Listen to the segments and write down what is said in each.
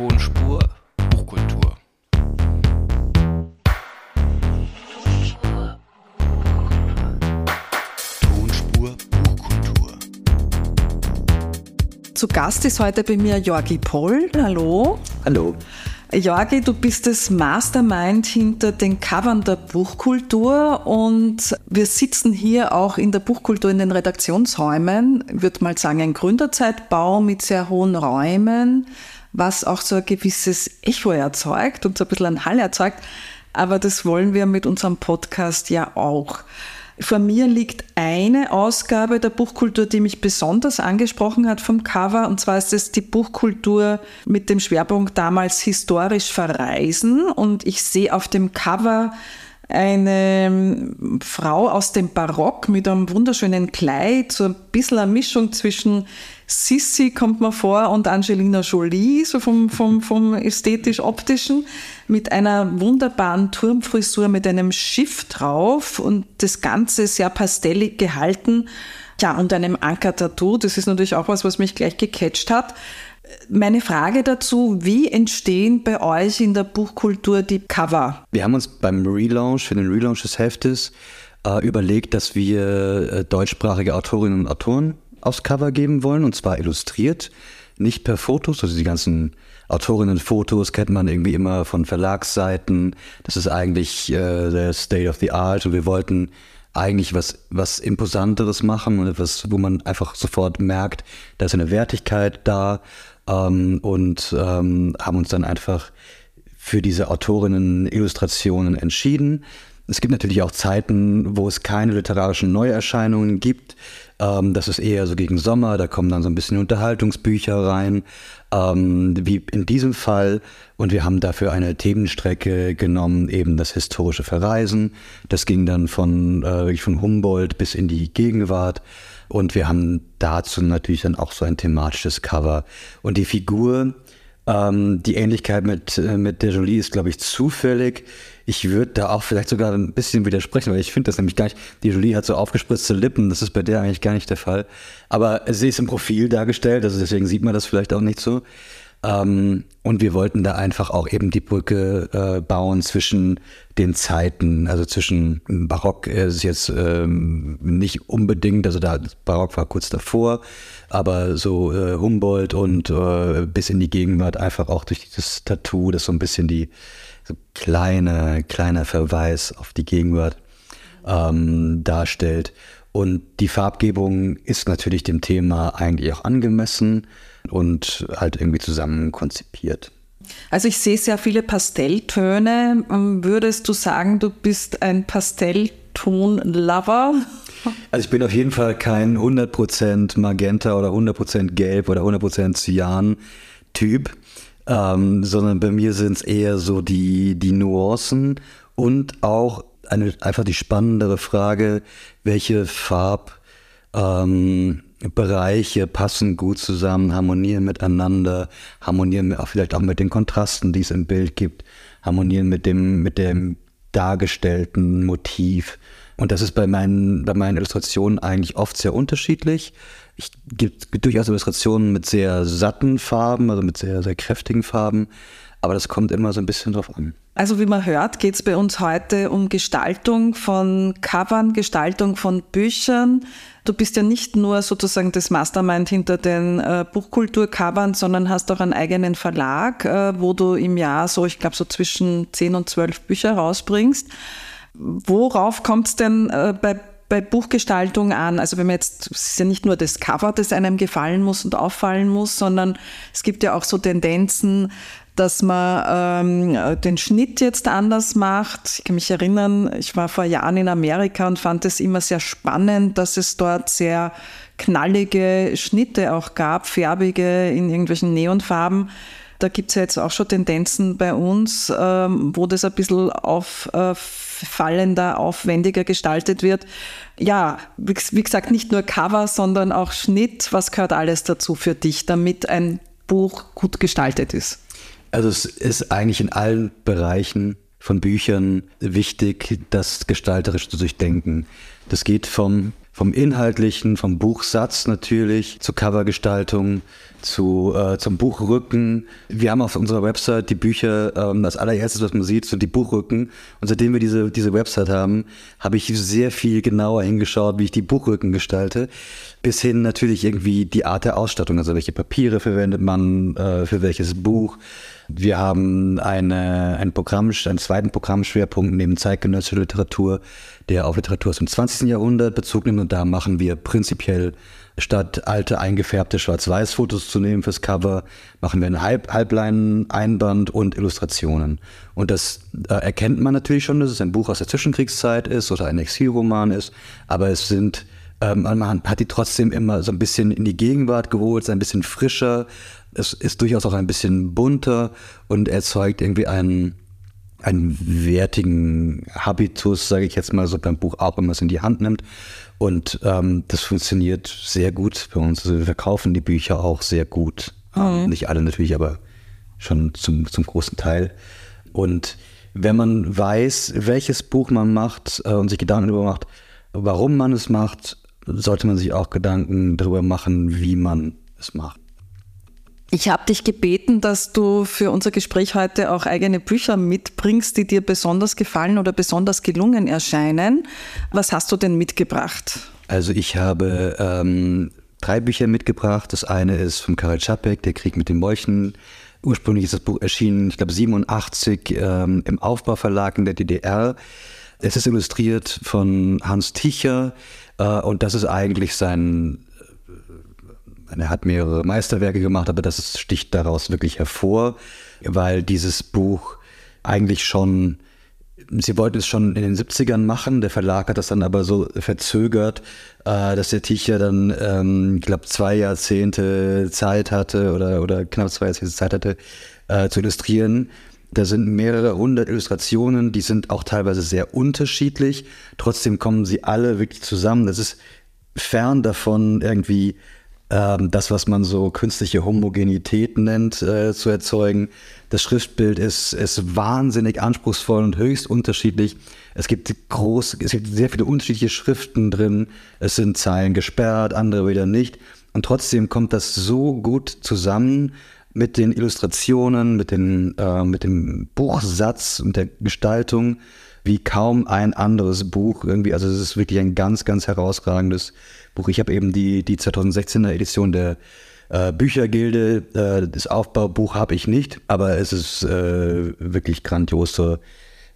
Tonspur Buchkultur. Tonspur Buchkultur. Zu Gast ist heute bei mir Jorgi Poll. Hallo. Hallo. Jorgi, du bist das Mastermind hinter den Covern der Buchkultur und wir sitzen hier auch in der Buchkultur in den Redaktionsräumen. Ich würde mal sagen, ein Gründerzeitbau mit sehr hohen Räumen, was auch so ein gewisses Echo erzeugt und so ein bisschen ein Hall erzeugt. Aber das wollen wir mit unserem Podcast ja auch. Vor mir liegt eine Ausgabe der Buchkultur, die mich besonders angesprochen hat vom Cover. Und zwar ist es die Buchkultur mit dem Schwerpunkt damals historisch verreisen. Und ich sehe auf dem Cover eine Frau aus dem Barock mit einem wunderschönen Kleid, so ein bisschen eine Mischung zwischen Sissi kommt mir vor und Angelina Jolie, so vom, vom, vom ästhetisch-optischen, mit einer wunderbaren Turmfrisur mit einem Schiff drauf und das Ganze sehr pastellig gehalten. Ja, und einem Anker-Tattoo. Das ist natürlich auch was, was mich gleich gecatcht hat. Meine Frage dazu, wie entstehen bei euch in der Buchkultur die Cover? Wir haben uns beim Relaunch, für den Relaunch des Heftes, äh, überlegt, dass wir äh, deutschsprachige Autorinnen und Autoren aufs Cover geben wollen, und zwar illustriert, nicht per Fotos. Also die ganzen Autorinnen-Fotos kennt man irgendwie immer von Verlagsseiten. Das ist eigentlich äh, der State of the Art und wir wollten eigentlich was, was Imposanteres machen und etwas, wo man einfach sofort merkt, da ist eine Wertigkeit da ähm, und ähm, haben uns dann einfach für diese Autorinnen-Illustrationen entschieden. Es gibt natürlich auch Zeiten, wo es keine literarischen Neuerscheinungen gibt. Ähm, das ist eher so gegen Sommer, da kommen dann so ein bisschen Unterhaltungsbücher rein, ähm, wie in diesem Fall. Und wir haben dafür eine Themenstrecke genommen, eben das historische Verreisen. Das ging dann von, äh, von Humboldt bis in die Gegenwart. Und wir haben dazu natürlich dann auch so ein thematisches Cover. Und die Figur, ähm, die Ähnlichkeit mit, äh, mit der Jolie ist, glaube ich, zufällig. Ich würde da auch vielleicht sogar ein bisschen widersprechen, weil ich finde das nämlich gar nicht. Die Jolie hat so aufgespritzte Lippen, das ist bei der eigentlich gar nicht der Fall. Aber sie ist im Profil dargestellt, also deswegen sieht man das vielleicht auch nicht so. Ähm, und wir wollten da einfach auch eben die Brücke äh, bauen zwischen den Zeiten, also zwischen Barock ist jetzt ähm, nicht unbedingt, also da Barock war kurz davor, aber so äh, Humboldt und äh, bis in die Gegenwart einfach auch durch dieses Tattoo, das so ein bisschen die so kleine, kleiner Verweis auf die Gegenwart ähm, darstellt. Und die Farbgebung ist natürlich dem Thema eigentlich auch angemessen und halt irgendwie zusammen konzipiert. Also ich sehe sehr viele Pastelltöne. Ähm, würdest du sagen, du bist ein Pastellton-Lover? Also ich bin auf jeden Fall kein 100% Magenta oder 100% Gelb oder 100% Cyan-Typ, ähm, sondern bei mir sind es eher so die, die Nuancen und auch eine, einfach die spannendere Frage, welche Farb... Ähm, Bereiche passen gut zusammen, harmonieren miteinander, harmonieren auch vielleicht auch mit den Kontrasten, die es im Bild gibt, harmonieren mit dem, mit dem dargestellten Motiv. Und das ist bei meinen, bei meinen Illustrationen eigentlich oft sehr unterschiedlich. Ich gibt durchaus Illustrationen mit sehr satten Farben, also mit sehr, sehr kräftigen Farben. Aber das kommt immer so ein bisschen drauf an. Also wie man hört, geht es bei uns heute um Gestaltung von Covern, Gestaltung von Büchern. Du bist ja nicht nur sozusagen das Mastermind hinter den äh, Buchkultur-Covern, sondern hast auch einen eigenen Verlag, äh, wo du im Jahr so, ich glaube, so zwischen 10 und 12 Bücher rausbringst. Worauf kommt es denn äh, bei bei Buchgestaltung an? Also wenn man jetzt, es ist ja nicht nur das Cover, das einem gefallen muss und auffallen muss, sondern es gibt ja auch so Tendenzen, dass man ähm, den Schnitt jetzt anders macht. Ich kann mich erinnern, ich war vor Jahren in Amerika und fand es immer sehr spannend, dass es dort sehr knallige Schnitte auch gab, färbige in irgendwelchen Neonfarben. Da gibt es ja jetzt auch schon Tendenzen bei uns, ähm, wo das ein bisschen auffallender, aufwendiger gestaltet wird. Ja, wie, wie gesagt, nicht nur Cover, sondern auch Schnitt. Was gehört alles dazu für dich, damit ein Buch gut gestaltet ist? Also es ist eigentlich in allen Bereichen von Büchern wichtig, das gestalterisch zu durchdenken. Das geht vom vom Inhaltlichen, vom Buchsatz natürlich, zur Covergestaltung, zu, äh, zum Buchrücken. Wir haben auf unserer Website die Bücher, ähm, das allererstes, was man sieht, sind die Buchrücken. Und seitdem wir diese, diese Website haben, habe ich sehr viel genauer hingeschaut, wie ich die Buchrücken gestalte. Bis hin natürlich irgendwie die Art der Ausstattung, also welche Papiere verwendet man äh, für welches Buch. Wir haben eine, ein Programm, einen zweiten Programmschwerpunkt neben zeitgenössischer Literatur, der auf Literatur aus dem 20. Jahrhundert Bezug nimmt. Und da machen wir prinzipiell statt alte eingefärbte Schwarz-Weiß-Fotos zu nehmen fürs Cover, machen wir einen Halb Halbleinen-Einband und Illustrationen. Und das äh, erkennt man natürlich schon, dass es ein Buch aus der Zwischenkriegszeit ist oder ein Exilroman ist, aber es sind ähm, man hat die trotzdem immer so ein bisschen in die Gegenwart geholt, ein bisschen frischer. Es ist durchaus auch ein bisschen bunter und erzeugt irgendwie einen, einen wertigen Habitus, sage ich jetzt mal so beim Buch auch, wenn man es in die Hand nimmt. Und ähm, das funktioniert sehr gut bei uns. Also wir verkaufen die Bücher auch sehr gut. Mhm. Nicht alle natürlich, aber schon zum, zum großen Teil. Und wenn man weiß, welches Buch man macht äh, und sich Gedanken darüber macht, warum man es macht, sollte man sich auch Gedanken darüber machen, wie man es macht. Ich habe dich gebeten, dass du für unser Gespräch heute auch eigene Bücher mitbringst, die dir besonders gefallen oder besonders gelungen erscheinen. Was hast du denn mitgebracht? Also ich habe ähm, drei Bücher mitgebracht. Das eine ist von Karel Čapek, Der Krieg mit den Molchen. Ursprünglich ist das Buch erschienen, ich glaube 87 ähm, im Aufbauverlag in der DDR. Es ist illustriert von Hans Ticher äh, und das ist eigentlich sein er hat mehrere Meisterwerke gemacht, aber das sticht daraus wirklich hervor, weil dieses Buch eigentlich schon, sie wollten es schon in den 70ern machen, der Verlag hat das dann aber so verzögert, äh, dass der Ticher dann, ähm, ich glaube, zwei Jahrzehnte Zeit hatte oder, oder knapp zwei Jahrzehnte Zeit hatte, äh, zu illustrieren. Da sind mehrere hundert Illustrationen, die sind auch teilweise sehr unterschiedlich. Trotzdem kommen sie alle wirklich zusammen. Das ist fern davon, irgendwie das, was man so künstliche Homogenität nennt, äh, zu erzeugen. Das Schriftbild ist, ist wahnsinnig anspruchsvoll und höchst unterschiedlich. Es gibt groß, es gibt sehr viele unterschiedliche Schriften drin. Es sind Zeilen gesperrt, andere wieder nicht. Und trotzdem kommt das so gut zusammen mit den Illustrationen, mit, den, äh, mit dem Buchsatz und der Gestaltung wie kaum ein anderes Buch irgendwie. Also es ist wirklich ein ganz, ganz herausragendes Buch. Ich habe eben die, die 2016er Edition der äh, Büchergilde. Äh, das Aufbaubuch habe ich nicht, aber es ist äh, wirklich grandios, so, ähm,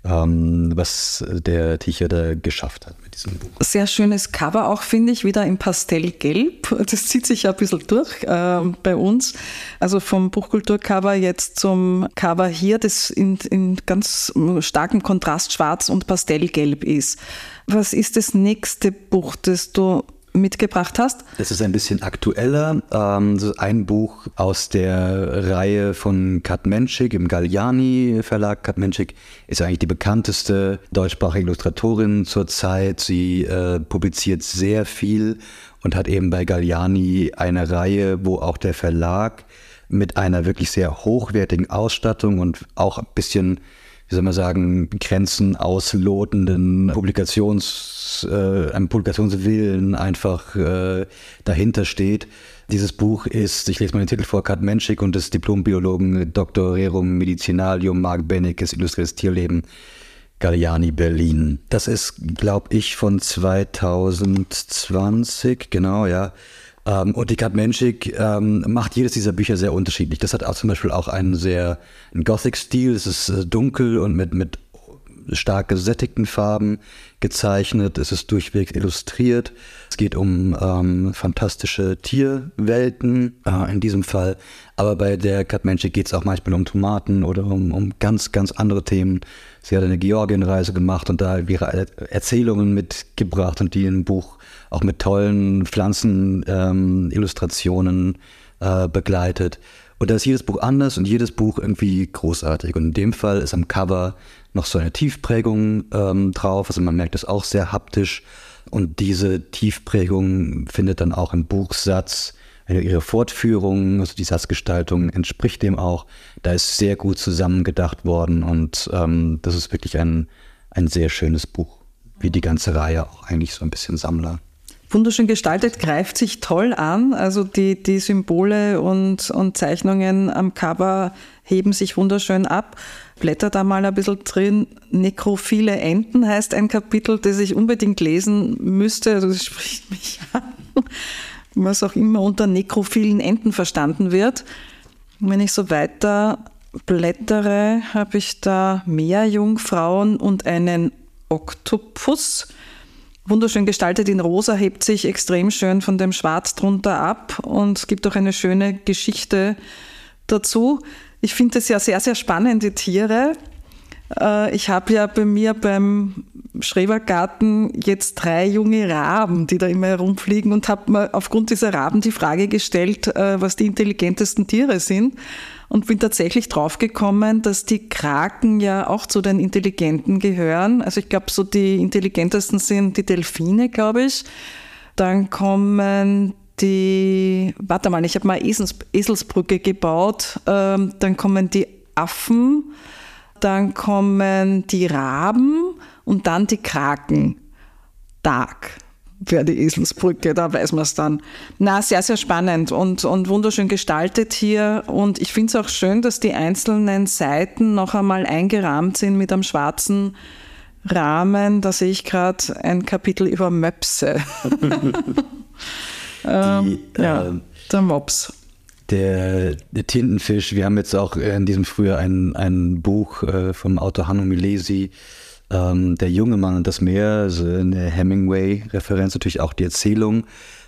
was der Ticher da geschafft hat mit diesem Buch. Sehr schönes Cover auch, finde ich, wieder im Pastellgelb. Das zieht sich ja ein bisschen durch äh, bei uns. Also vom Buchkulturcover jetzt zum Cover hier, das in, in ganz starkem Kontrast schwarz und Pastellgelb ist. Was ist das nächste Buch, das du mitgebracht hast? Das ist ein bisschen aktueller. Ähm, ein Buch aus der Reihe von Kat Menschik im Galliani Verlag. Kat Menschik ist eigentlich die bekannteste deutschsprachige Illustratorin zurzeit. Sie äh, publiziert sehr viel und hat eben bei Galliani eine Reihe, wo auch der Verlag mit einer wirklich sehr hochwertigen Ausstattung und auch ein bisschen wie soll man sagen, Grenzen auslotenden Publikations, äh, einem Publikationswillen einfach äh, dahinter steht. Dieses Buch ist, ich lese mal den Titel vor, Kat Menschik und des Diplombiologen Dr. Rerum Medicinalium Mark Bennickes Illustriertes Tierleben Galliani Berlin. Das ist, glaube ich, von 2020, genau, ja. Ähm, und die Menschik ähm, macht jedes dieser Bücher sehr unterschiedlich. Das hat auch zum Beispiel auch einen sehr Gothic-Stil. Es ist äh, dunkel und mit, mit stark gesättigten Farben gezeichnet. Es ist durchweg illustriert. Es geht um ähm, fantastische Tierwelten äh, in diesem Fall. Aber bei der Kat Menschik geht es auch manchmal um Tomaten oder um, um ganz, ganz andere Themen. Sie hat eine Georgienreise gemacht und da ihre Erzählungen mitgebracht und die im Buch auch mit tollen Pflanzenillustrationen ähm, äh, begleitet. Und da ist jedes Buch anders und jedes Buch irgendwie großartig. Und in dem Fall ist am Cover noch so eine Tiefprägung ähm, drauf. Also man merkt es auch sehr haptisch. Und diese Tiefprägung findet dann auch im Buchsatz ihre Fortführung, also die Satzgestaltung entspricht dem auch. Da ist sehr gut zusammengedacht worden und ähm, das ist wirklich ein, ein sehr schönes Buch. Wie die ganze Reihe auch eigentlich so ein bisschen Sammler. Wunderschön gestaltet, greift sich toll an. Also die, die Symbole und, und Zeichnungen am Cover heben sich wunderschön ab. Blätter da mal ein bisschen drin. Nekrophile Enten heißt ein Kapitel, das ich unbedingt lesen müsste. Also das spricht mich an. Was auch immer unter nekrophilen Enten verstanden wird. Wenn ich so weiter blättere, habe ich da Meerjungfrauen und einen Oktopus. Wunderschön gestaltet in rosa, hebt sich extrem schön von dem Schwarz drunter ab und gibt auch eine schöne Geschichte dazu. Ich finde es ja sehr, sehr spannende Tiere. Äh, ich habe ja bei mir beim Schrebergarten jetzt drei junge Raben, die da immer herumfliegen und habe mir aufgrund dieser Raben die Frage gestellt, äh, was die intelligentesten Tiere sind und bin tatsächlich draufgekommen, dass die Kraken ja auch zu den Intelligenten gehören. Also ich glaube, so die intelligentesten sind die Delfine, glaube ich. Dann kommen die, warte mal, ich habe mal Esels, Eselsbrücke gebaut. Ähm, dann kommen die Affen, dann kommen die Raben und dann die Kraken. Dark wäre die Eselsbrücke, da weiß man es dann. Na, sehr, sehr spannend und, und wunderschön gestaltet hier. Und ich finde es auch schön, dass die einzelnen Seiten noch einmal eingerahmt sind mit einem schwarzen Rahmen. Da sehe ich gerade ein Kapitel über Möpse. ähm, ja, äh, der Mops. Der, der, Tintenfisch, wir haben jetzt auch in diesem Frühjahr ein, ein Buch äh, vom Autor Hanno Milesi ähm, der junge Mann und das Meer, also eine Hemingway-Referenz, natürlich auch die Erzählung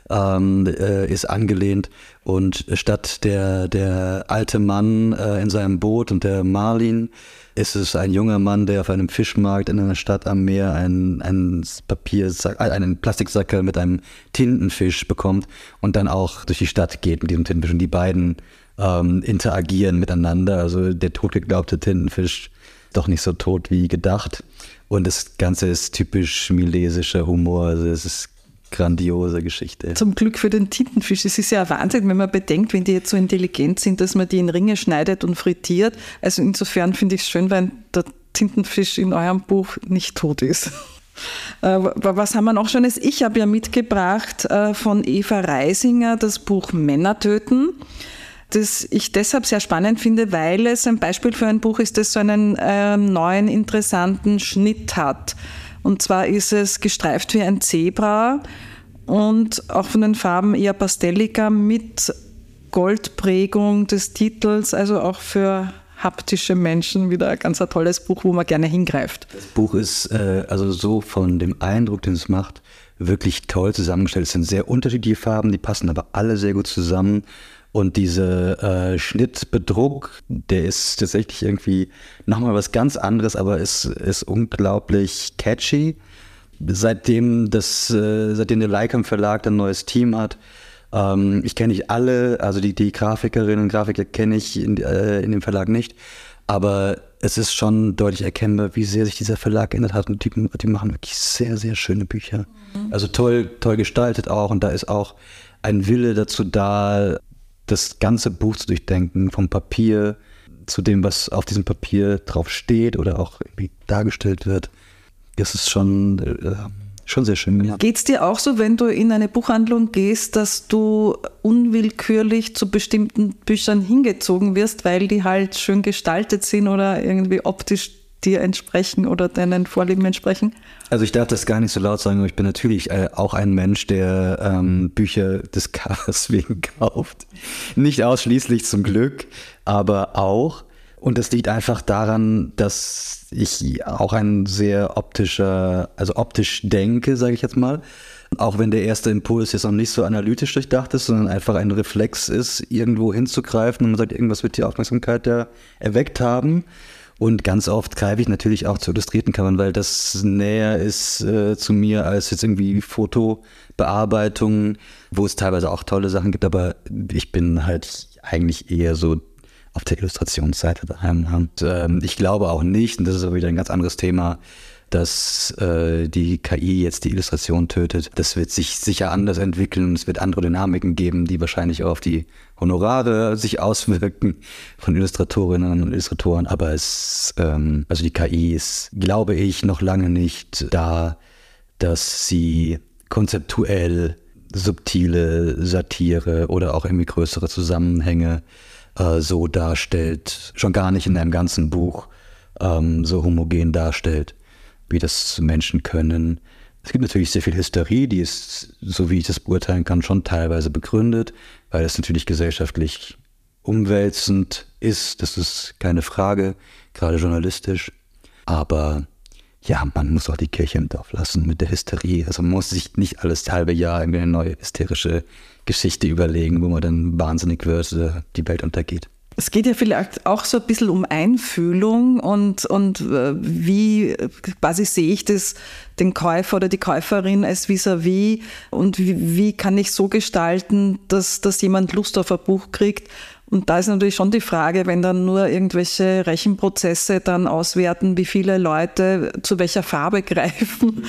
ähm, äh, ist angelehnt. Und statt der, der alte Mann äh, in seinem Boot und der Marlin ist es ein junger Mann, der auf einem Fischmarkt in einer Stadt am Meer einen, einen Papiersack, äh, einen Plastiksackel mit einem Tintenfisch bekommt und dann auch durch die Stadt geht mit diesem Tintenfisch. Und die beiden ähm, interagieren miteinander. Also der totgeglaubte Tintenfisch doch nicht so tot wie gedacht. Und das Ganze ist typisch milesischer Humor. Also es ist grandiose Geschichte. Zum Glück für den Tintenfisch. Es ist ja ein Wahnsinn, wenn man bedenkt, wenn die jetzt so intelligent sind, dass man die in Ringe schneidet und frittiert. Also insofern finde ich es schön, wenn der Tintenfisch in eurem Buch nicht tot ist. Äh, was haben wir noch Schönes? Ich habe ja mitgebracht äh, von Eva Reisinger das Buch Männer töten das ich deshalb sehr spannend finde, weil es ein Beispiel für ein Buch ist, das so einen äh, neuen, interessanten Schnitt hat. Und zwar ist es gestreift wie ein Zebra und auch von den Farben eher pastelliger mit Goldprägung des Titels, also auch für haptische Menschen wieder ein ganz tolles Buch, wo man gerne hingreift. Das Buch ist äh, also so von dem Eindruck, den es macht, wirklich toll zusammengestellt. Es sind sehr unterschiedliche Farben, die passen aber alle sehr gut zusammen. Und dieser äh, Schnittbedruck, der ist tatsächlich irgendwie nochmal was ganz anderes, aber ist, ist unglaublich catchy. Seitdem, das, äh, seitdem der Lycam Verlag ein neues Team hat, ähm, ich kenne nicht alle, also die, die Grafikerinnen und Grafiker kenne ich in, äh, in dem Verlag nicht, aber es ist schon deutlich erkennbar, wie sehr sich dieser Verlag geändert hat. Und die, die machen wirklich sehr, sehr schöne Bücher. Mhm. Also toll, toll gestaltet auch. Und da ist auch ein Wille dazu da, das ganze Buch zu durchdenken, vom Papier zu dem, was auf diesem Papier drauf steht oder auch irgendwie dargestellt wird. Das ist schon, äh, schon sehr schön gemacht. Geht es dir auch so, wenn du in eine Buchhandlung gehst, dass du unwillkürlich zu bestimmten Büchern hingezogen wirst, weil die halt schön gestaltet sind oder irgendwie optisch dir entsprechen oder deinen Vorlieben entsprechen? Also ich darf das gar nicht so laut sagen, aber ich bin natürlich äh, auch ein Mensch, der ähm, Bücher des Covers wegen kauft. Nicht ausschließlich zum Glück, aber auch. Und das liegt einfach daran, dass ich auch ein sehr optischer, also optisch denke, sage ich jetzt mal. Auch wenn der erste Impuls jetzt noch nicht so analytisch durchdacht ist, sondern einfach ein Reflex ist, irgendwo hinzugreifen und man sagt, irgendwas wird die Aufmerksamkeit ja erweckt haben. Und ganz oft greife ich natürlich auch zu illustrierten Covern, weil das näher ist äh, zu mir als jetzt irgendwie Fotobearbeitungen, wo es teilweise auch tolle Sachen gibt, aber ich bin halt eigentlich eher so auf der Illustrationsseite daheim. Und ähm, ich glaube auch nicht, und das ist aber wieder ein ganz anderes Thema, dass äh, die KI jetzt die Illustration tötet. Das wird sich sicher anders entwickeln. Es wird andere Dynamiken geben, die wahrscheinlich auch auf die Honorare sich auswirken von Illustratorinnen und Illustratoren. Aber es, ähm, also die KI ist, glaube ich, noch lange nicht da, dass sie konzeptuell subtile Satire oder auch irgendwie größere Zusammenhänge äh, so darstellt, schon gar nicht in einem ganzen Buch ähm, so homogen darstellt, wie das Menschen können. Es gibt natürlich sehr viel Hysterie, die ist, so wie ich das beurteilen kann, schon teilweise begründet, weil es natürlich gesellschaftlich umwälzend ist, das ist keine Frage, gerade journalistisch. Aber ja, man muss auch die Kirche im Dorf lassen mit der Hysterie. Also man muss sich nicht alles halbe Jahr irgendwie eine neue hysterische Geschichte überlegen, wo man dann wahnsinnig wird oder die Welt untergeht. Es geht ja vielleicht auch so ein bisschen um Einfühlung und, und äh, wie quasi sehe ich das, den Käufer oder die Käuferin als vis-à-vis -vis und wie, wie kann ich so gestalten, dass, dass jemand Lust auf ein Buch kriegt und da ist natürlich schon die Frage, wenn dann nur irgendwelche Rechenprozesse dann auswerten, wie viele Leute zu welcher Farbe greifen,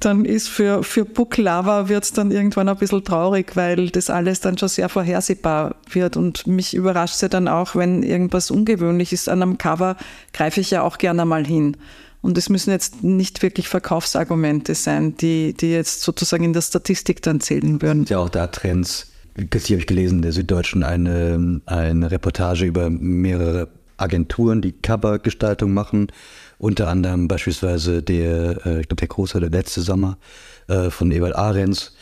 dann ist für, für Book Lover wird es dann irgendwann ein bisschen traurig, weil das alles dann schon sehr vorhersehbar wird. Und mich überrascht es ja dann auch, wenn irgendwas ungewöhnlich ist an einem Cover, greife ich ja auch gerne mal hin. Und es müssen jetzt nicht wirklich Verkaufsargumente sein, die, die jetzt sozusagen in der Statistik dann zählen würden. Ja, auch da Trends Kürzlich habe ich gelesen, der Süddeutschen eine, eine Reportage über mehrere Agenturen, die Covergestaltung machen. Unter anderem beispielsweise der, äh, ich glaube, der große, der letzte Sommer äh, von Ewald Ahrens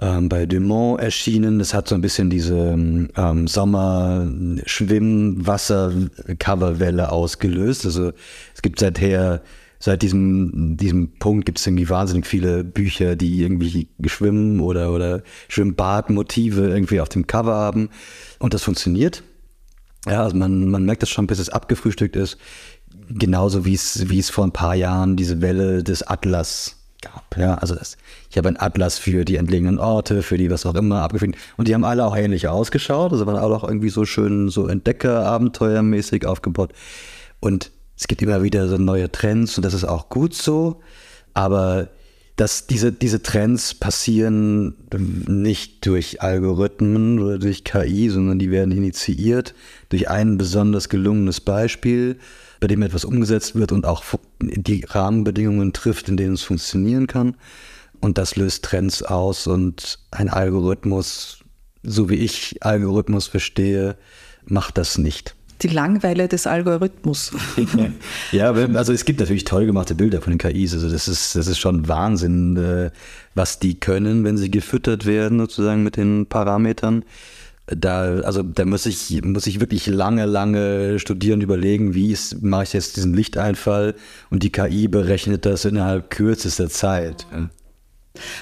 ähm, bei Dumont erschienen. Das hat so ein bisschen diese ähm, Sommer-Schwimm-Wasser-Coverwelle ausgelöst. Also es gibt seither seit diesem, diesem Punkt gibt es irgendwie wahnsinnig viele Bücher, die irgendwie Schwimmen oder, oder Schwimmbadmotive irgendwie auf dem Cover haben. Und das funktioniert. Ja, also man, man merkt das schon, bis es abgefrühstückt ist. Genauso wie es, wie es vor ein paar Jahren diese Welle des Atlas gab. Ja, also das, ich habe einen Atlas für die entlegenen Orte, für die was auch immer abgefrühstückt. Und die haben alle auch ähnlich ausgeschaut. Also waren alle auch irgendwie so schön, so Entdecker-Abenteuermäßig aufgebaut. Und es gibt immer wieder so neue Trends und das ist auch gut so. Aber dass diese, diese Trends passieren nicht durch Algorithmen oder durch KI, sondern die werden initiiert durch ein besonders gelungenes Beispiel, bei dem etwas umgesetzt wird und auch die Rahmenbedingungen trifft, in denen es funktionieren kann. Und das löst Trends aus und ein Algorithmus, so wie ich Algorithmus verstehe, macht das nicht die Langweile des Algorithmus. ja, also es gibt natürlich toll gemachte Bilder von den KIs. Also das ist, das ist schon Wahnsinn, äh, was die können, wenn sie gefüttert werden, sozusagen mit den Parametern. Da, also da muss ich, muss ich wirklich lange, lange studieren, überlegen, wie ist, mache ich jetzt diesen Lichteinfall und die KI berechnet das innerhalb kürzester Zeit.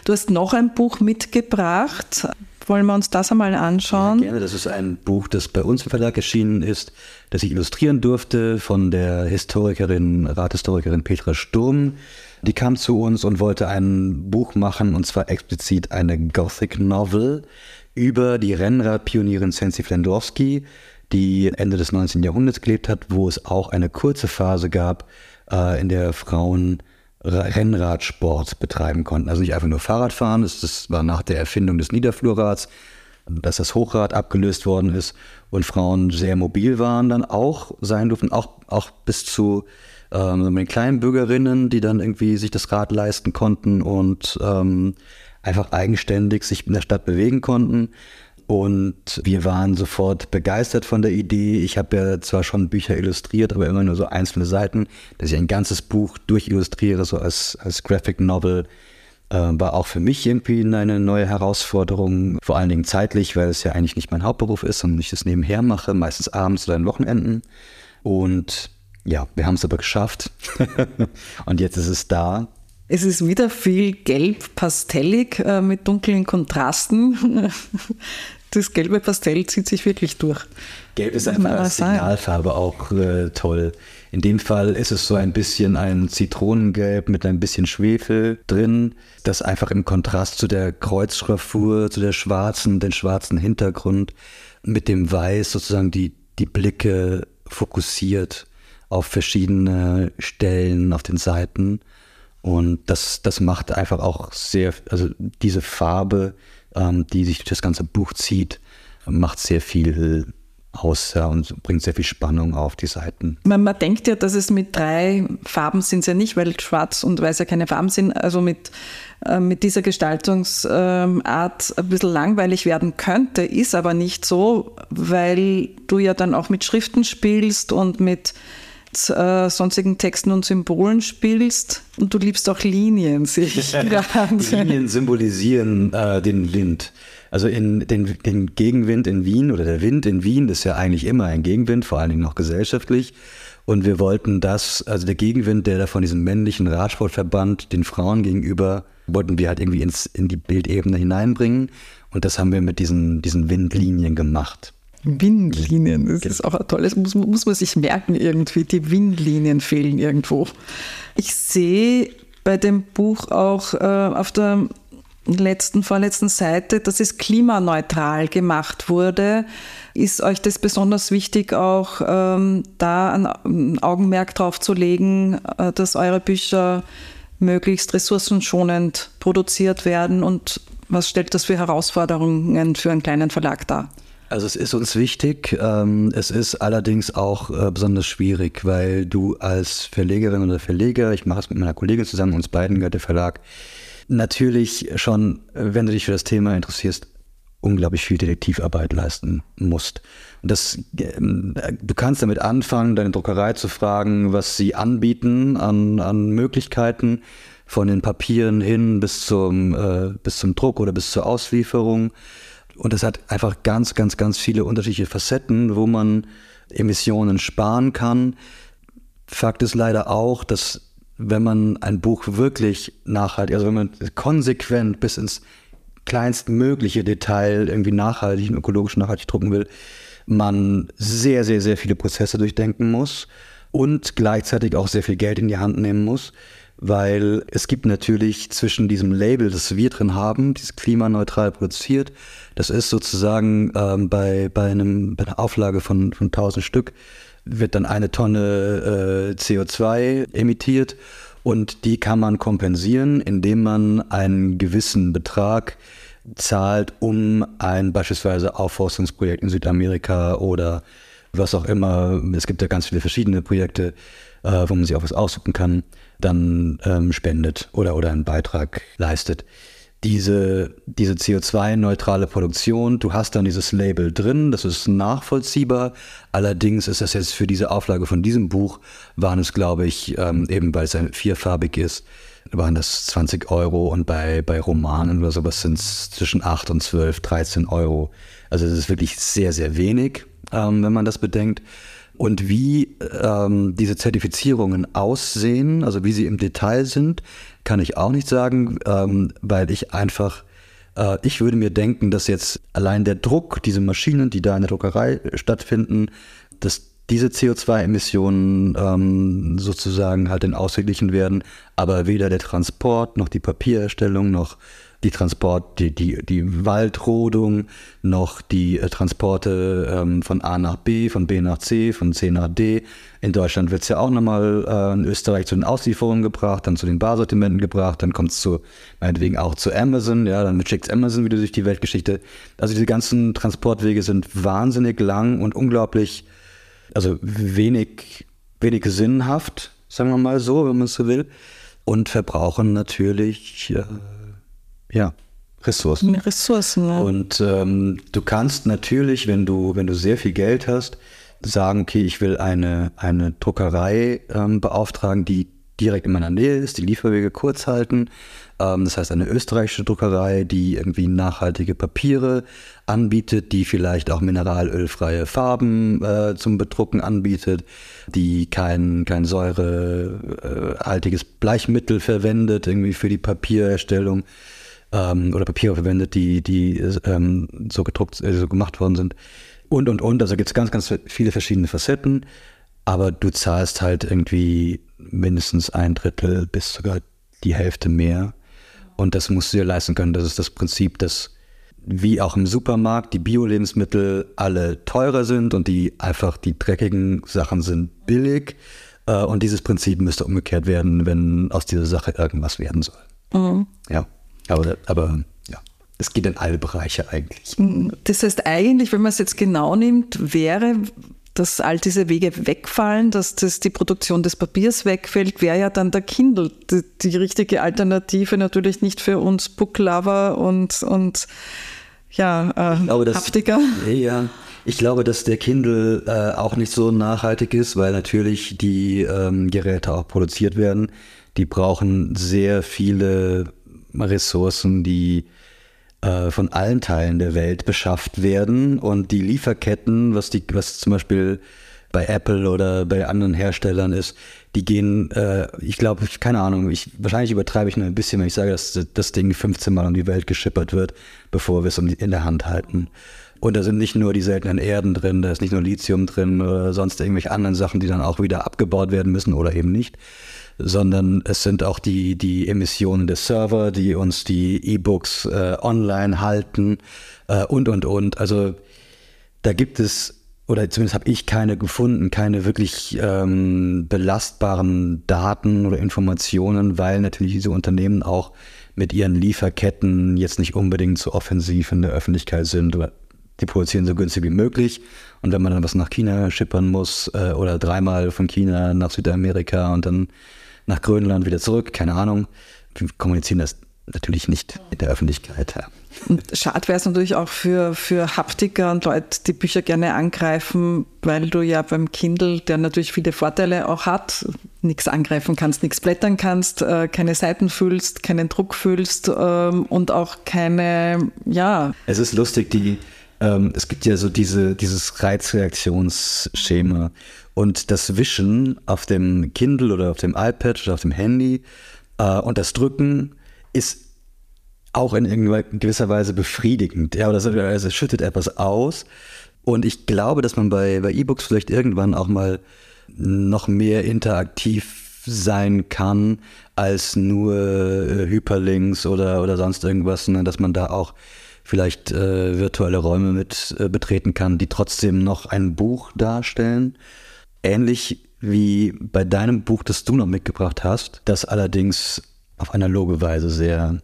Du hast noch ein Buch mitgebracht. Wollen wir uns das einmal anschauen? Ja, gerne. Das ist ein Buch, das bei uns im Verlag erschienen ist, das ich illustrieren durfte von der Historikerin, Rathistorikerin Petra Sturm. Die kam zu uns und wollte ein Buch machen, und zwar explizit eine Gothic Novel über die Rennradpionierin Sensi Flendowski, die Ende des 19. Jahrhunderts gelebt hat, wo es auch eine kurze Phase gab, äh, in der Frauen Rennradsport betreiben konnten. Also nicht einfach nur Fahrradfahren, das, das war nach der Erfindung des Niederflurrads, dass das Hochrad abgelöst worden ist und Frauen sehr mobil waren, dann auch sein durften, auch, auch bis zu ähm, den kleinen Bürgerinnen, die dann irgendwie sich das Rad leisten konnten und ähm, einfach eigenständig sich in der Stadt bewegen konnten. Und wir waren sofort begeistert von der Idee. Ich habe ja zwar schon Bücher illustriert, aber immer nur so einzelne Seiten, dass ich ein ganzes Buch durchillustriere, so als, als Graphic Novel, äh, war auch für mich irgendwie eine neue Herausforderung, vor allen Dingen zeitlich, weil es ja eigentlich nicht mein Hauptberuf ist und ich das nebenher mache, meistens abends oder an Wochenenden. Und ja, wir haben es aber geschafft. und jetzt ist es da. Es ist wieder viel gelb pastellig äh, mit dunklen Kontrasten. Das gelbe Pastell zieht sich wirklich durch. Gelb ist einfach als Signalfarbe auch äh, toll. In dem Fall ist es so ein bisschen ein Zitronengelb mit ein bisschen Schwefel drin, das einfach im Kontrast zu der Kreuzschraffur, zu der schwarzen, den schwarzen Hintergrund mit dem Weiß sozusagen die, die Blicke fokussiert auf verschiedene Stellen auf den Seiten. Und das, das macht einfach auch sehr, also diese Farbe, ähm, die sich durch das ganze Buch zieht, macht sehr viel aus ja, und bringt sehr viel Spannung auf die Seiten. Man, man denkt ja, dass es mit drei Farben sind es ja nicht, weil schwarz und weiß ja keine Farben sind, also mit, äh, mit dieser Gestaltungsart ein bisschen langweilig werden könnte, ist aber nicht so, weil du ja dann auch mit Schriften spielst und mit äh, sonstigen Texten und Symbolen spielst und du liebst auch Linien, sehe ich Linien symbolisieren äh, den Wind. Also in den, den Gegenwind in Wien oder der Wind in Wien ist ja eigentlich immer ein Gegenwind, vor allen Dingen noch gesellschaftlich. Und wir wollten das, also der Gegenwind, der da von diesem männlichen Radsportverband den Frauen gegenüber, wollten wir halt irgendwie ins, in die Bildebene hineinbringen. Und das haben wir mit diesen, diesen Windlinien gemacht. Windlinien, das ist auch ein tolles, muss, muss man sich merken irgendwie, die Windlinien fehlen irgendwo. Ich sehe bei dem Buch auch äh, auf der letzten, vorletzten Seite, dass es klimaneutral gemacht wurde. Ist euch das besonders wichtig, auch ähm, da ein Augenmerk drauf zu legen, äh, dass eure Bücher möglichst ressourcenschonend produziert werden und was stellt das für Herausforderungen für einen kleinen Verlag dar? Also es ist uns wichtig, ähm, es ist allerdings auch äh, besonders schwierig, weil du als Verlegerin oder Verleger, ich mache es mit meiner Kollegin zusammen, uns beiden gehört der Verlag, natürlich schon, wenn du dich für das Thema interessierst, unglaublich viel Detektivarbeit leisten musst. Und das, ähm, du kannst damit anfangen, deine Druckerei zu fragen, was sie anbieten an, an Möglichkeiten, von den Papieren hin bis zum, äh, bis zum Druck oder bis zur Auslieferung und es hat einfach ganz, ganz, ganz viele unterschiedliche Facetten, wo man Emissionen sparen kann. Fakt ist leider auch, dass wenn man ein Buch wirklich nachhaltig, also wenn man konsequent bis ins kleinstmögliche Detail irgendwie nachhaltig und ökologisch nachhaltig drucken will, man sehr, sehr, sehr viele Prozesse durchdenken muss und gleichzeitig auch sehr viel Geld in die Hand nehmen muss weil es gibt natürlich zwischen diesem Label, das wir drin haben, dieses klimaneutral produziert, das ist sozusagen ähm, bei, bei, einem, bei einer Auflage von, von 1000 Stück, wird dann eine Tonne äh, CO2 emittiert und die kann man kompensieren, indem man einen gewissen Betrag zahlt, um ein beispielsweise Aufforstungsprojekt in Südamerika oder was auch immer, es gibt ja ganz viele verschiedene Projekte, äh, wo man sich auch was aussuchen kann, dann ähm, spendet oder, oder einen Beitrag leistet. Diese, diese CO2-neutrale Produktion, du hast dann dieses Label drin, das ist nachvollziehbar. Allerdings ist das jetzt für diese Auflage von diesem Buch, waren es, glaube ich, ähm, eben weil es vierfarbig ist, waren das 20 Euro und bei, bei Romanen oder sowas sind es zwischen 8 und 12, 13 Euro. Also das ist wirklich sehr, sehr wenig, ähm, wenn man das bedenkt. Und wie ähm, diese Zertifizierungen aussehen, also wie sie im Detail sind, kann ich auch nicht sagen, ähm, weil ich einfach, äh, ich würde mir denken, dass jetzt allein der Druck, diese Maschinen, die da in der Druckerei stattfinden, dass diese CO2-Emissionen ähm, sozusagen halt in ausgeglichen werden, aber weder der Transport noch die Papiererstellung noch die Transport, die, die, die Waldrodung, noch die äh, Transporte ähm, von A nach B, von B nach C, von C nach D. In Deutschland wird es ja auch nochmal äh, in Österreich zu den Auslieferungen gebracht, dann zu den Barsortimenten gebracht, dann kommt es zu, meinetwegen auch zu Amazon, ja, dann schickt Amazon wieder durch die Weltgeschichte. Also diese ganzen Transportwege sind wahnsinnig lang und unglaublich, also wenig, wenig sinnhaft, sagen wir mal so, wenn man es so will, und verbrauchen natürlich äh, ja, Ressourcen. Ressourcen, ja. Und ähm, du kannst natürlich, wenn du, wenn du sehr viel Geld hast, sagen, okay, ich will eine, eine Druckerei ähm, beauftragen, die direkt in meiner Nähe ist, die Lieferwege kurz halten. Ähm, das heißt, eine österreichische Druckerei, die irgendwie nachhaltige Papiere anbietet, die vielleicht auch mineralölfreie Farben äh, zum Bedrucken anbietet, die kein, kein säurehaltiges Bleichmittel verwendet, irgendwie für die Papiererstellung ähm, oder Papiere verwendet, die, die ähm, so gedruckt, äh, so gemacht worden sind. Und, und, und. Also gibt es ganz, ganz viele verschiedene Facetten. Aber du zahlst halt irgendwie mindestens ein Drittel bis sogar die Hälfte mehr. Und das musst du dir leisten können. Das ist das Prinzip, dass wie auch im Supermarkt die Bio-Lebensmittel alle teurer sind und die einfach die dreckigen Sachen sind billig. Äh, und dieses Prinzip müsste umgekehrt werden, wenn aus dieser Sache irgendwas werden soll. Mhm. Ja. Aber, aber ja, es geht in alle Bereiche eigentlich. Das heißt eigentlich, wenn man es jetzt genau nimmt, wäre, dass all diese Wege wegfallen, dass das die Produktion des Papiers wegfällt, wäre ja dann der Kindle die, die richtige Alternative, natürlich nicht für uns Booklover und, und ja, äh, glaube, dass, Haptiker. Ja, ich glaube, dass der Kindle äh, auch nicht so nachhaltig ist, weil natürlich die ähm, Geräte auch produziert werden. Die brauchen sehr viele Ressourcen, die äh, von allen Teilen der Welt beschafft werden und die Lieferketten, was die, was zum Beispiel bei Apple oder bei anderen Herstellern ist, die gehen, äh, ich glaube, keine Ahnung, ich, wahrscheinlich übertreibe ich nur ein bisschen, wenn ich sage, dass das Ding 15 Mal um die Welt geschippert wird, bevor wir es in der Hand halten. Und da sind nicht nur die seltenen Erden drin, da ist nicht nur Lithium drin oder sonst irgendwelche anderen Sachen, die dann auch wieder abgebaut werden müssen oder eben nicht, sondern es sind auch die, die Emissionen des Server, die uns die E-Books äh, online halten äh, und, und, und. Also da gibt es, oder zumindest habe ich keine gefunden, keine wirklich ähm, belastbaren Daten oder Informationen, weil natürlich diese Unternehmen auch mit ihren Lieferketten jetzt nicht unbedingt so offensiv in der Öffentlichkeit sind. Die produzieren so günstig wie möglich. Und wenn man dann was nach China schippern muss äh, oder dreimal von China nach Südamerika und dann nach Grönland wieder zurück, keine Ahnung, wir kommunizieren das natürlich nicht in der Öffentlichkeit. Schade wäre es natürlich auch für, für Haptiker und Leute, die Bücher gerne angreifen, weil du ja beim Kindle, der natürlich viele Vorteile auch hat, nichts angreifen kannst, nichts blättern kannst, äh, keine Seiten fühlst, keinen Druck fühlst ähm, und auch keine, ja. Es ist lustig, die, ähm, es gibt ja so diese, dieses Reizreaktionsschema und das Wischen auf dem Kindle oder auf dem iPad oder auf dem Handy äh, und das Drücken ist auch in gewisser Weise befriedigend. Ja, oder also es schüttet etwas aus. Und ich glaube, dass man bei, bei E-Books vielleicht irgendwann auch mal noch mehr interaktiv sein kann als nur äh, Hyperlinks oder, oder sonst irgendwas, ne? dass man da auch vielleicht äh, virtuelle Räume mit äh, betreten kann, die trotzdem noch ein Buch darstellen. Ähnlich wie bei deinem Buch, das du noch mitgebracht hast, das allerdings auf analoge Weise sehr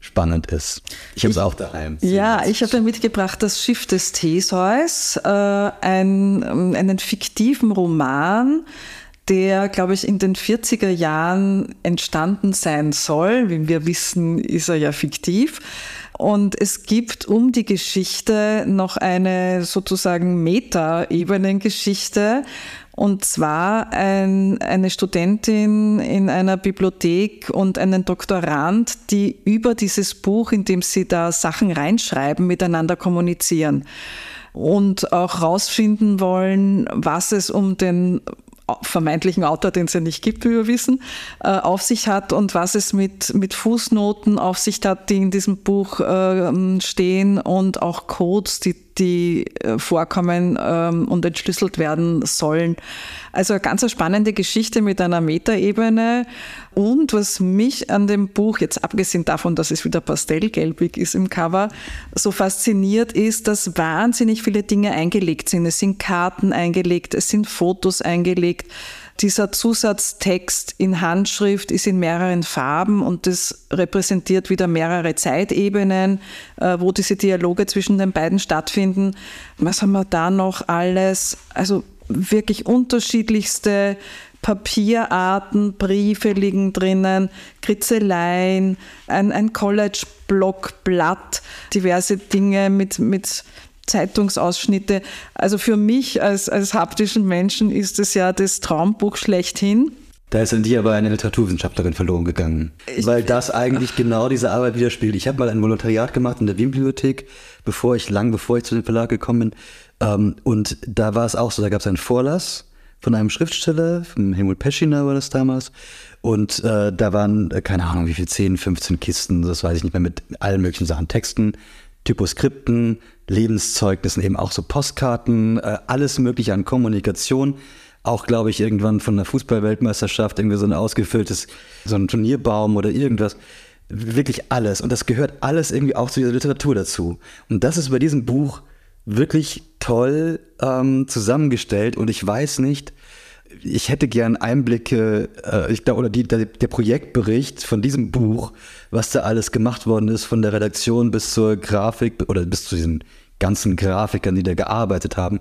spannend ist. Ich habe es auch daheim. Ja, ich habe mitgebracht das Schiff des Theseus, äh, ein, einen fiktiven Roman, der, glaube ich, in den 40er Jahren entstanden sein soll. Wie wir wissen, ist er ja fiktiv. Und es gibt um die Geschichte noch eine sozusagen Meta-Ebenen-Geschichte, und zwar ein, eine Studentin in einer Bibliothek und einen Doktorand, die über dieses Buch, in dem sie da Sachen reinschreiben, miteinander kommunizieren und auch rausfinden wollen, was es um den vermeintlichen Autor, den es ja nicht gibt, wie wir wissen, äh, auf sich hat und was es mit, mit Fußnoten auf sich hat, die in diesem Buch äh, stehen und auch Codes, die, die äh, vorkommen ähm, und entschlüsselt werden sollen. Also eine ganz spannende Geschichte mit einer Metaebene. Und was mich an dem Buch, jetzt abgesehen davon, dass es wieder pastellgelbig ist im Cover, so fasziniert ist, dass wahnsinnig viele Dinge eingelegt sind. Es sind Karten eingelegt, es sind Fotos eingelegt. Dieser Zusatztext in Handschrift ist in mehreren Farben und das repräsentiert wieder mehrere Zeitebenen, äh, wo diese Dialoge zwischen den beiden stattfinden. Was haben wir da noch alles? Also wirklich unterschiedlichste Papierarten, Briefe liegen drinnen, Kritzeleien, ein, ein College-Blockblatt, diverse Dinge mit, mit Zeitungsausschnitte. Also für mich als, als haptischen Menschen ist es ja das Traumbuch schlechthin. Da ist in dir aber eine Literaturwissenschaftlerin verloren gegangen. Ich weil das eigentlich genau diese Arbeit widerspiegelt. Ich habe mal ein Volontariat gemacht in der Wien-Bibliothek, bevor ich, lang bevor ich zu dem Verlag gekommen bin. Ähm, und da war es auch so, da gab es einen Vorlass von einem Schriftsteller, von Helmut Peschiner war das damals. Und äh, da waren, äh, keine Ahnung, wie viel, 10, 15 Kisten, das weiß ich nicht mehr, mit allen möglichen Sachen, Texten, Typoskripten, Lebenszeugnissen, eben auch so Postkarten, äh, alles mögliche an Kommunikation. Auch, glaube ich, irgendwann von der Fußballweltmeisterschaft irgendwie so ein ausgefülltes, so ein Turnierbaum oder irgendwas. Wirklich alles. Und das gehört alles irgendwie auch zu dieser Literatur dazu. Und das ist bei diesem Buch wirklich toll ähm, zusammengestellt. Und ich weiß nicht, ich hätte gern Einblicke, äh, ich glaube, oder die, der, der Projektbericht von diesem Buch, was da alles gemacht worden ist, von der Redaktion bis zur Grafik oder bis zu diesen ganzen Grafikern, die da gearbeitet haben.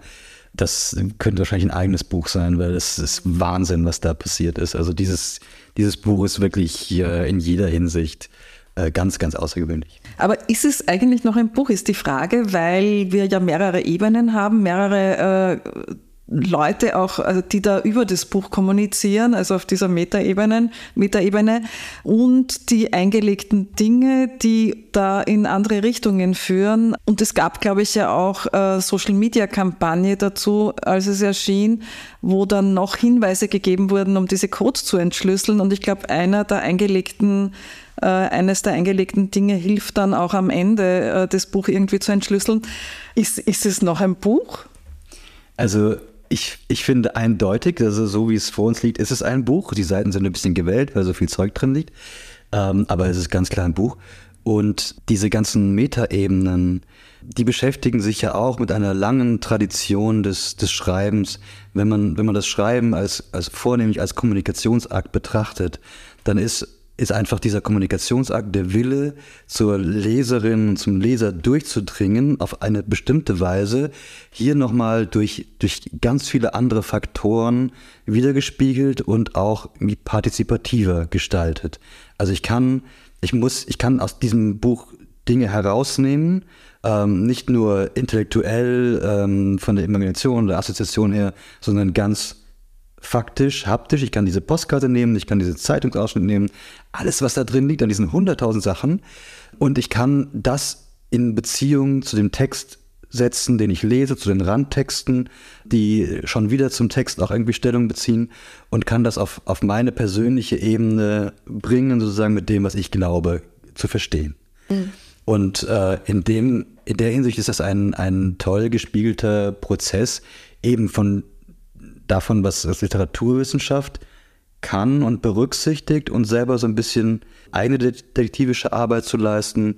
Das könnte wahrscheinlich ein eigenes Buch sein, weil es ist Wahnsinn, was da passiert ist. Also dieses, dieses Buch ist wirklich äh, in jeder Hinsicht ganz, ganz außergewöhnlich. Aber ist es eigentlich noch ein Buch, ist die Frage, weil wir ja mehrere Ebenen haben, mehrere äh, Leute auch, also die da über das Buch kommunizieren, also auf dieser Metaebene, Metaebene und die eingelegten Dinge, die da in andere Richtungen führen. Und es gab, glaube ich, ja auch äh, Social Media Kampagne dazu, als es erschien, wo dann noch Hinweise gegeben wurden, um diese Codes zu entschlüsseln. Und ich glaube, einer der eingelegten äh, eines der eingelegten Dinge hilft dann auch am Ende, äh, das Buch irgendwie zu entschlüsseln. Ist, ist es noch ein Buch? Also ich, ich finde eindeutig, also so wie es vor uns liegt, ist es ein Buch. Die Seiten sind ein bisschen gewählt, weil so viel Zeug drin liegt. Ähm, aber es ist ganz klar ein Buch. Und diese ganzen Metaebenen, die beschäftigen sich ja auch mit einer langen Tradition des, des Schreibens. Wenn man, wenn man das Schreiben als, als vornehmlich als Kommunikationsakt betrachtet, dann ist ist einfach dieser Kommunikationsakt, der Wille, zur Leserin zum Leser durchzudringen auf eine bestimmte Weise, hier nochmal durch, durch ganz viele andere Faktoren wiedergespiegelt und auch partizipativer gestaltet. Also ich kann, ich muss, ich kann aus diesem Buch Dinge herausnehmen, ähm, nicht nur intellektuell ähm, von der Imagination oder Assoziation her, sondern ganz faktisch, haptisch. Ich kann diese Postkarte nehmen, ich kann diese Zeitungsausschnitt nehmen, alles, was da drin liegt, an diesen 100.000 Sachen. Und ich kann das in Beziehung zu dem Text setzen, den ich lese, zu den Randtexten, die schon wieder zum Text auch irgendwie Stellung beziehen und kann das auf, auf meine persönliche Ebene bringen, sozusagen mit dem, was ich glaube, zu verstehen. Mhm. Und äh, in, dem, in der Hinsicht ist das ein, ein toll gespiegelter Prozess, eben von davon, was Literaturwissenschaft kann und berücksichtigt und selber so ein bisschen eigene detektivische Arbeit zu leisten,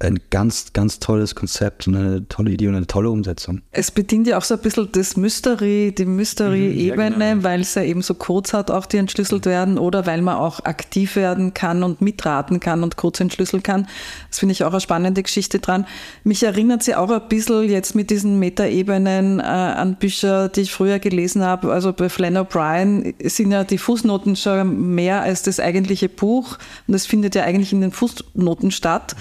ein ganz, ganz tolles Konzept und eine tolle Idee und eine tolle Umsetzung. Es bedient ja auch so ein bisschen das Mystery, die Mystery-Ebene, mhm, ja, genau. weil es ja eben so Codes hat, auch die entschlüsselt werden oder weil man auch aktiv werden kann und mitraten kann und Codes entschlüsseln kann. Das finde ich auch eine spannende Geschichte dran. Mich erinnert sie auch ein bisschen jetzt mit diesen Metaebenen äh, an Bücher, die ich früher gelesen habe. Also bei Flann O'Brien sind ja die Fußnoten schon mehr als das eigentliche Buch und es findet ja eigentlich in den Fußnoten statt.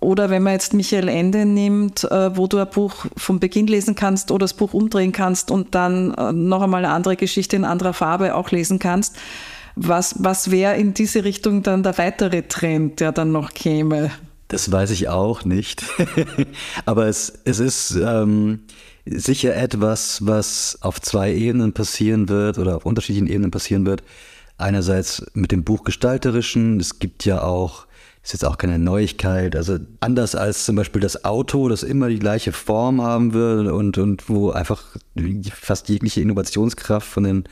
Oder wenn man jetzt Michael Ende nimmt, äh, wo du ein Buch vom Beginn lesen kannst oder das Buch umdrehen kannst und dann äh, noch einmal eine andere Geschichte in anderer Farbe auch lesen kannst. Was, was wäre in diese Richtung dann der weitere Trend, der dann noch käme? Das weiß ich auch nicht. Aber es, es ist ähm, sicher etwas, was auf zwei Ebenen passieren wird oder auf unterschiedlichen Ebenen passieren wird. Einerseits mit dem Buchgestalterischen. Es gibt ja auch ist jetzt auch keine Neuigkeit. Also anders als zum Beispiel das Auto, das immer die gleiche Form haben wird und, und wo einfach fast jegliche Innovationskraft von den,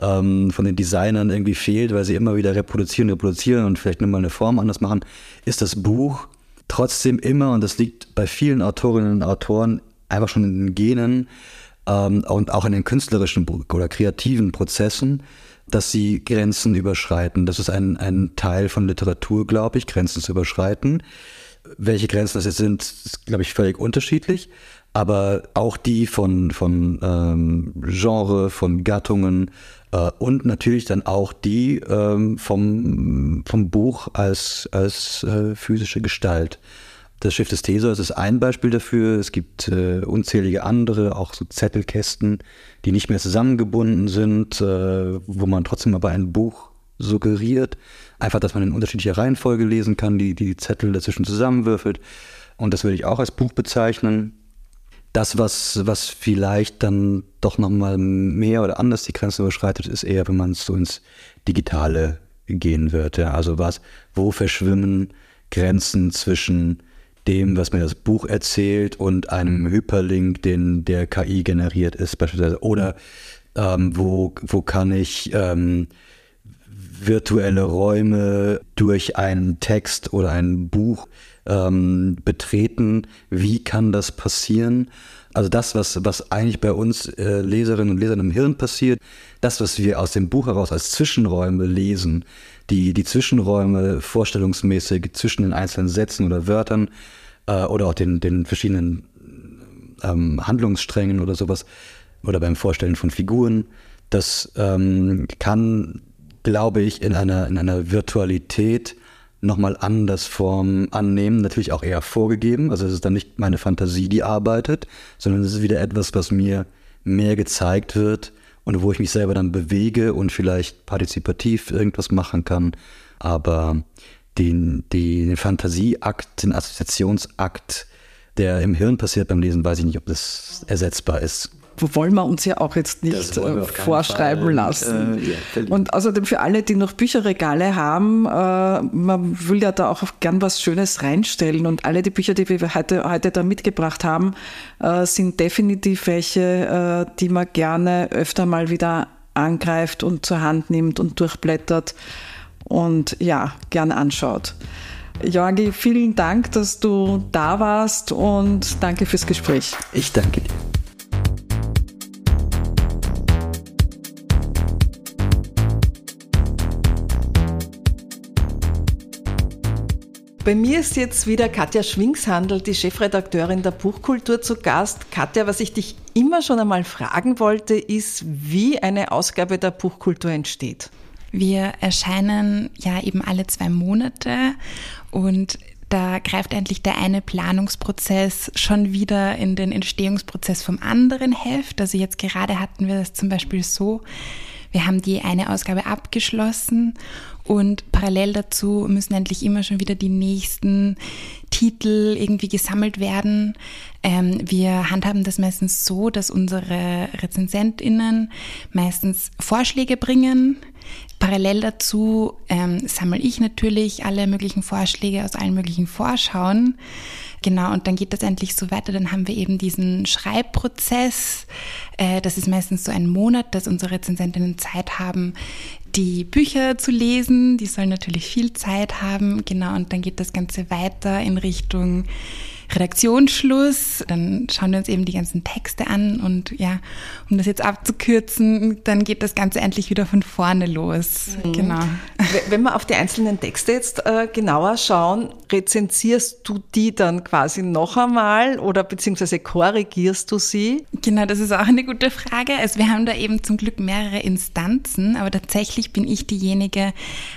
ähm, von den Designern irgendwie fehlt, weil sie immer wieder reproduzieren, reproduzieren und vielleicht nur mal eine Form anders machen, ist das Buch trotzdem immer, und das liegt bei vielen Autorinnen und Autoren einfach schon in den Genen ähm, und auch in den künstlerischen oder kreativen Prozessen, dass sie Grenzen überschreiten. Das ist ein, ein Teil von Literatur, glaube ich, Grenzen zu überschreiten. Welche Grenzen das jetzt sind, ist, glaube ich, völlig unterschiedlich. Aber auch die von, von ähm, Genre, von Gattungen äh, und natürlich dann auch die ähm, vom, vom Buch als, als äh, physische Gestalt. Das Schiff des Theseus ist ein Beispiel dafür. Es gibt äh, unzählige andere, auch so Zettelkästen, die nicht mehr zusammengebunden sind, äh, wo man trotzdem aber ein Buch suggeriert. Einfach, dass man in unterschiedlicher Reihenfolge lesen kann, die die Zettel dazwischen zusammenwürfelt. Und das würde ich auch als Buch bezeichnen. Das, was, was vielleicht dann doch nochmal mehr oder anders die Grenze überschreitet, ist eher, wenn man so ins Digitale gehen wird. Ja. Also was, wo verschwimmen Grenzen zwischen dem, was mir das Buch erzählt und einem Hyperlink, den der KI generiert ist beispielsweise. Oder ähm, wo, wo kann ich ähm, virtuelle Räume durch einen Text oder ein Buch ähm, betreten. Wie kann das passieren? Also das, was, was eigentlich bei uns äh, Leserinnen und Lesern im Hirn passiert, das, was wir aus dem Buch heraus als Zwischenräume lesen, die, die Zwischenräume vorstellungsmäßig zwischen den einzelnen Sätzen oder Wörtern äh, oder auch den, den verschiedenen ähm, Handlungssträngen oder sowas oder beim Vorstellen von Figuren, das ähm, kann, glaube ich, in einer, in einer Virtualität nochmal anders Form annehmen, natürlich auch eher vorgegeben. Also es ist dann nicht meine Fantasie, die arbeitet, sondern es ist wieder etwas, was mir mehr gezeigt wird und wo ich mich selber dann bewege und vielleicht partizipativ irgendwas machen kann. Aber den, den Fantasieakt, den Assoziationsakt, der im Hirn passiert beim Lesen, weiß ich nicht, ob das ersetzbar ist wollen wir uns ja auch jetzt nicht äh, vorschreiben Fall. lassen. Äh, ja, und außerdem für alle, die noch Bücherregale haben, äh, man will ja da auch gern was Schönes reinstellen. Und alle die Bücher, die wir heute, heute da mitgebracht haben, äh, sind definitiv welche, äh, die man gerne öfter mal wieder angreift und zur Hand nimmt und durchblättert und ja, gern anschaut. Jorgi, vielen Dank, dass du da warst und danke fürs Gespräch. Ich danke dir. Bei mir ist jetzt wieder Katja Schwingshandel, die Chefredakteurin der Buchkultur zu Gast. Katja, was ich dich immer schon einmal fragen wollte, ist, wie eine Ausgabe der Buchkultur entsteht. Wir erscheinen ja eben alle zwei Monate und da greift endlich der eine Planungsprozess schon wieder in den Entstehungsprozess vom anderen Heft. Also jetzt gerade hatten wir das zum Beispiel so, wir haben die eine Ausgabe abgeschlossen und parallel dazu müssen endlich immer schon wieder die nächsten Titel irgendwie gesammelt werden. Ähm, wir handhaben das meistens so, dass unsere RezensentInnen meistens Vorschläge bringen. Parallel dazu ähm, sammle ich natürlich alle möglichen Vorschläge aus allen möglichen Vorschauen. Genau, und dann geht das endlich so weiter. Dann haben wir eben diesen Schreibprozess. Äh, das ist meistens so ein Monat, dass unsere Rezensentinnen Zeit haben, die Bücher zu lesen. Die sollen natürlich viel Zeit haben. Genau, und dann geht das Ganze weiter in Richtung Redaktionsschluss. Dann schauen wir uns eben die ganzen Texte an und ja, um das jetzt abzukürzen, dann geht das Ganze endlich wieder von vorne los. Mhm. Genau. Wenn wir auf die einzelnen Texte jetzt äh, genauer schauen, rezensierst du die dann quasi noch einmal oder beziehungsweise korrigierst du sie? Genau, das ist auch eine gute Frage. Also wir haben da eben zum Glück mehrere Instanzen, aber tatsächlich bin ich diejenige,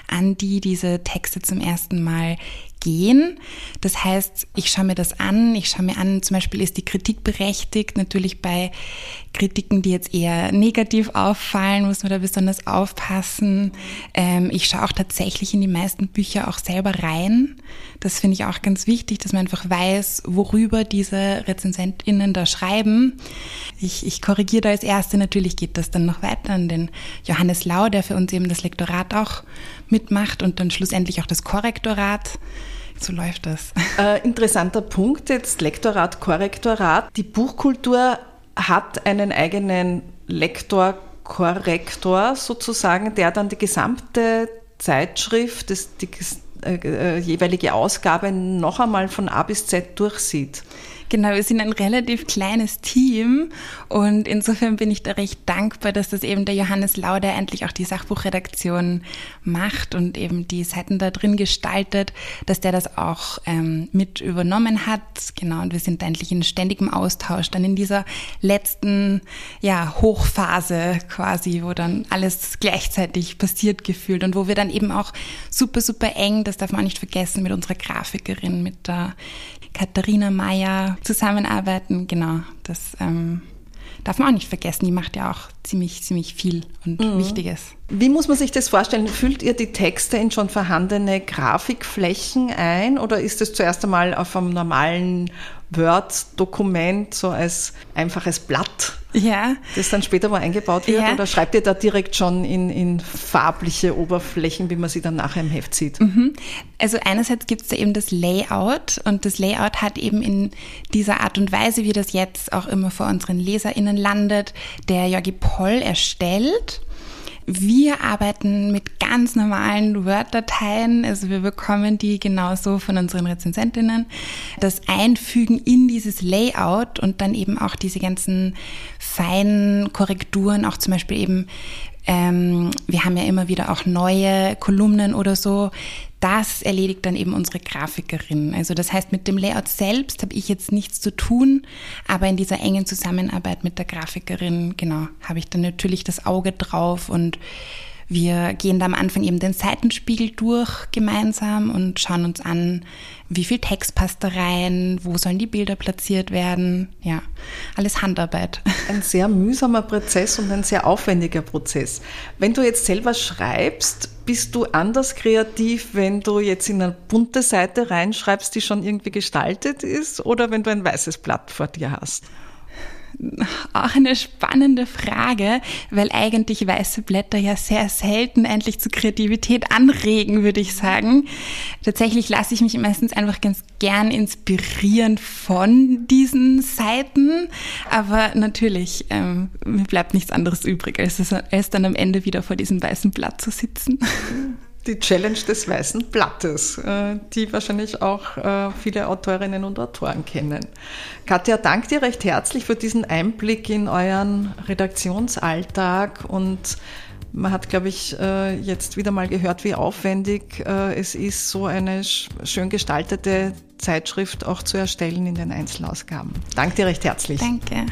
an die diese Texte zum ersten Mal gehen. Das heißt, ich schaue mir das an, ich schaue mir an, zum Beispiel ist die Kritik berechtigt. Natürlich bei Kritiken, die jetzt eher negativ auffallen, muss man da besonders aufpassen. Ähm, ich schaue auch tatsächlich in die meisten Bücher auch selber rein. Das finde ich auch ganz wichtig, dass man einfach weiß, worüber diese RezensentInnen da schreiben. Ich, ich korrigiere da als Erste, natürlich geht das dann noch weiter an den Johannes Lau, der für uns eben das Lektorat auch mitmacht und dann schlussendlich auch das Korrektorat. So läuft das. Äh, interessanter Punkt jetzt, Lektorat, Korrektorat. Die Buchkultur hat einen eigenen Lektor, Korrektor sozusagen, der dann die gesamte Zeitschrift, das, die äh, äh, jeweilige Ausgabe noch einmal von A bis Z durchsieht. Genau, wir sind ein relativ kleines Team und insofern bin ich da recht dankbar, dass das eben der Johannes Lauder endlich auch die Sachbuchredaktion macht und eben die Seiten da drin gestaltet, dass der das auch ähm, mit übernommen hat. Genau, und wir sind endlich in ständigem Austausch, dann in dieser letzten ja, Hochphase quasi, wo dann alles gleichzeitig passiert gefühlt und wo wir dann eben auch super, super eng, das darf man nicht vergessen, mit unserer Grafikerin, mit der Katharina Meyer zusammenarbeiten. Genau, das ähm, darf man auch nicht vergessen. Die macht ja auch ziemlich, ziemlich viel und mhm. Wichtiges. Wie muss man sich das vorstellen? Füllt ihr die Texte in schon vorhandene Grafikflächen ein oder ist es zuerst einmal auf einem normalen Word-Dokument, so als einfaches Blatt, ja. das dann später mal eingebaut wird? Ja. Oder schreibt ihr da direkt schon in, in farbliche Oberflächen, wie man sie dann nachher im Heft sieht? Mhm. Also einerseits gibt es da eben das Layout und das Layout hat eben in dieser Art und Weise, wie das jetzt auch immer vor unseren LeserInnen landet, der Jorgi Poll erstellt. Wir arbeiten mit ganz normalen Word-Dateien, also wir bekommen die genauso von unseren Rezensentinnen. Das Einfügen in dieses Layout und dann eben auch diese ganzen feinen Korrekturen, auch zum Beispiel eben ähm, wir haben ja immer wieder auch neue Kolumnen oder so. Das erledigt dann eben unsere Grafikerin. Also das heißt, mit dem Layout selbst habe ich jetzt nichts zu tun, aber in dieser engen Zusammenarbeit mit der Grafikerin, genau, habe ich dann natürlich das Auge drauf und wir gehen da am Anfang eben den Seitenspiegel durch gemeinsam und schauen uns an, wie viel Text passt da rein, wo sollen die Bilder platziert werden. Ja, alles Handarbeit. Ein sehr mühsamer Prozess und ein sehr aufwendiger Prozess. Wenn du jetzt selber schreibst, bist du anders kreativ, wenn du jetzt in eine bunte Seite reinschreibst, die schon irgendwie gestaltet ist, oder wenn du ein weißes Blatt vor dir hast? Auch eine spannende Frage, weil eigentlich weiße Blätter ja sehr selten endlich zu Kreativität anregen, würde ich sagen. Tatsächlich lasse ich mich meistens einfach ganz gern inspirieren von diesen Seiten, aber natürlich, ähm, mir bleibt nichts anderes übrig, als, als dann am Ende wieder vor diesem weißen Blatt zu sitzen die Challenge des weißen Blattes, äh, die wahrscheinlich auch äh, viele Autorinnen und Autoren kennen. Katja, danke dir recht herzlich für diesen Einblick in euren Redaktionsalltag und man hat, glaube ich, äh, jetzt wieder mal gehört, wie aufwendig es ist, so eine schön gestaltete Zeitschrift auch zu erstellen in den Einzelausgaben. Danke dir recht herzlich. Danke.